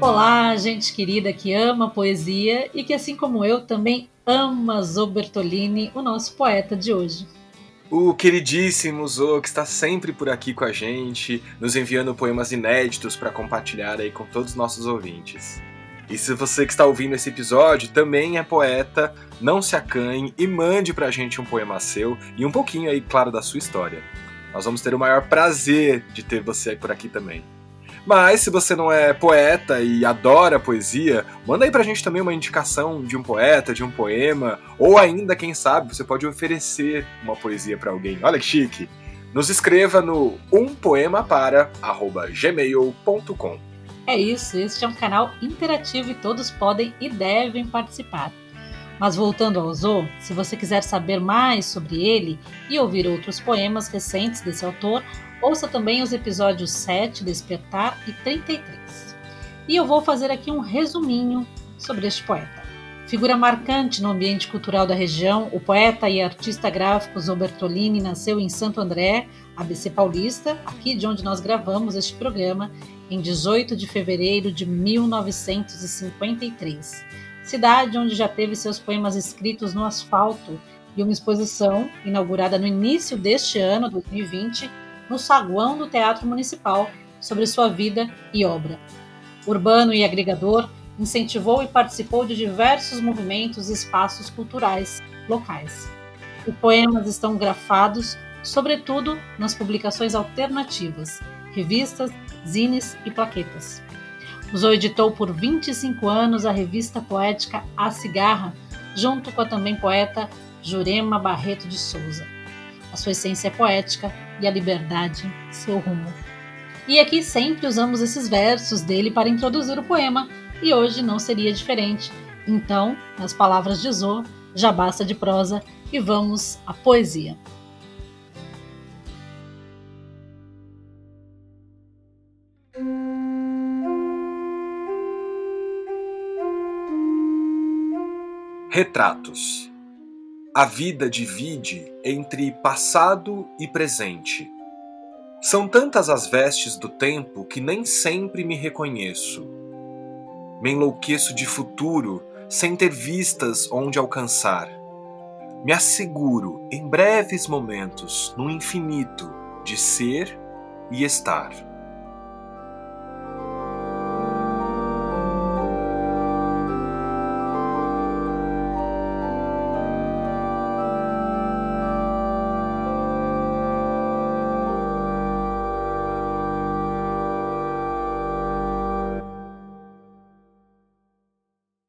Olá, gente querida que ama poesia e que, assim como eu, também ama Zobertolini, o nosso poeta de hoje. O queridíssimo Zo, que está sempre por aqui com a gente, nos enviando poemas inéditos para compartilhar aí com todos os nossos ouvintes. E se você que está ouvindo esse episódio também é poeta, não se acanhe e mande pra gente um poema seu e um pouquinho aí, claro, da sua história. Nós vamos ter o maior prazer de ter você por aqui também. Mas se você não é poeta e adora poesia, manda aí pra gente também uma indicação de um poeta, de um poema, ou ainda, quem sabe, você pode oferecer uma poesia para alguém. Olha que chique! Nos escreva no umpoemapara@gmail.com. É isso, este é um canal interativo e todos podem e devem participar. Mas voltando ao Zo, se você quiser saber mais sobre ele e ouvir outros poemas recentes desse autor, ouça também os episódios 7, Despertar e 33. E eu vou fazer aqui um resuminho sobre este poeta. Figura marcante no ambiente cultural da região, o poeta e artista gráfico Zobertolini nasceu em Santo André, ABC Paulista, aqui de onde nós gravamos este programa, em 18 de fevereiro de 1953, cidade onde já teve seus poemas escritos no asfalto e uma exposição inaugurada no início deste ano, 2020, no saguão do Teatro Municipal sobre sua vida e obra. Urbano e agregador, incentivou e participou de diversos movimentos e espaços culturais locais. Os poemas estão grafados, sobretudo nas publicações alternativas, revistas zines e plaquetas. Usou editou por 25 anos a revista poética A Cigarra, junto com a também poeta Jurema Barreto de Souza. A sua essência é poética e a liberdade seu rumo. E aqui sempre usamos esses versos dele para introduzir o poema, e hoje não seria diferente. Então, nas palavras de Zô, já basta de prosa e vamos à poesia. Retratos. A vida divide entre passado e presente. São tantas as vestes do tempo que nem sempre me reconheço. Me enlouqueço de futuro sem ter vistas onde alcançar. Me asseguro em breves momentos no infinito de ser e estar.